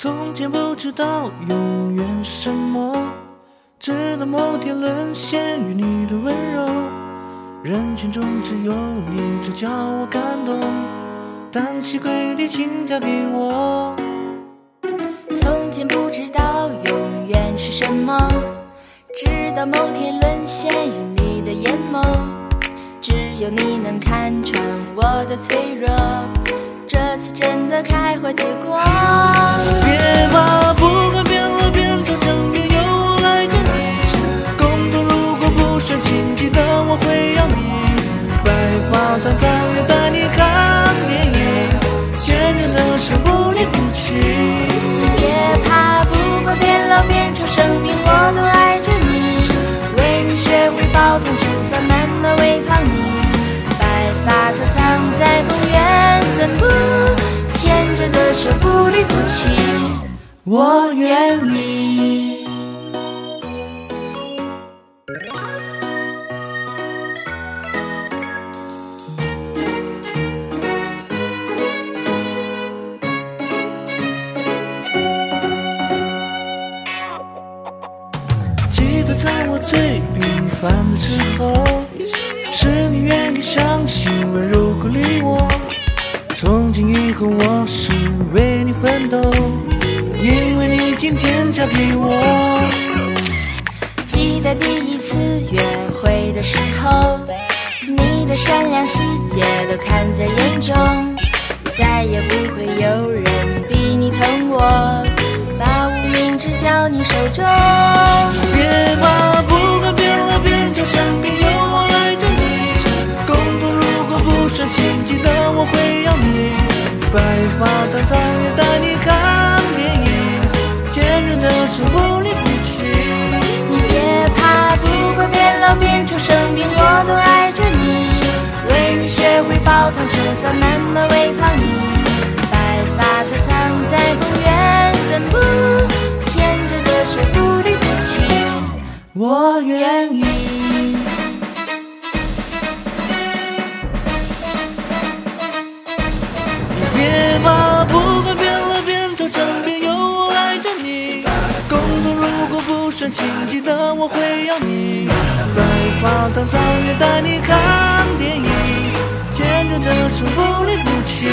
从前不知道永远是什么，直到某天沦陷于你的温柔。人群中只有你最叫我感动，单膝跪地，请嫁给我。从前不知道永远是什么，直到某天沦陷于你的眼眸。只有你能看穿我的脆弱，次真的开花结果。别怕，不管变老变丑，身边有我爱着你。工作如果不顺心，记得我会要你。白发苍苍也带你看电影，牵着的手不离不弃。别怕，不管变老变丑，生病我都爱着你。为你学会抱团吃饭，慢慢喂胖你。白发苍苍在公园散步，牵着的手不离不弃。我愿意。记得在我最平凡的时候，是你愿意相信温柔鼓励我。从今以后，我是为你奋斗，因为你今天嫁给我。记得第一次约会的时候，你的善良细节都看在眼中，再也不会有人比你疼我，把无名指交你手中。发苍苍也带你看电影，牵着的手不离不弃。你别怕，不管变老变丑，生病我都爱着你。为你学会煲汤吃饭，慢慢喂胖你。白发苍苍在公园散步，牵着的手不离不弃。我愿意。果不顺心，记得我会要你。白发苍苍也带你看电影，牵着的手不离不弃。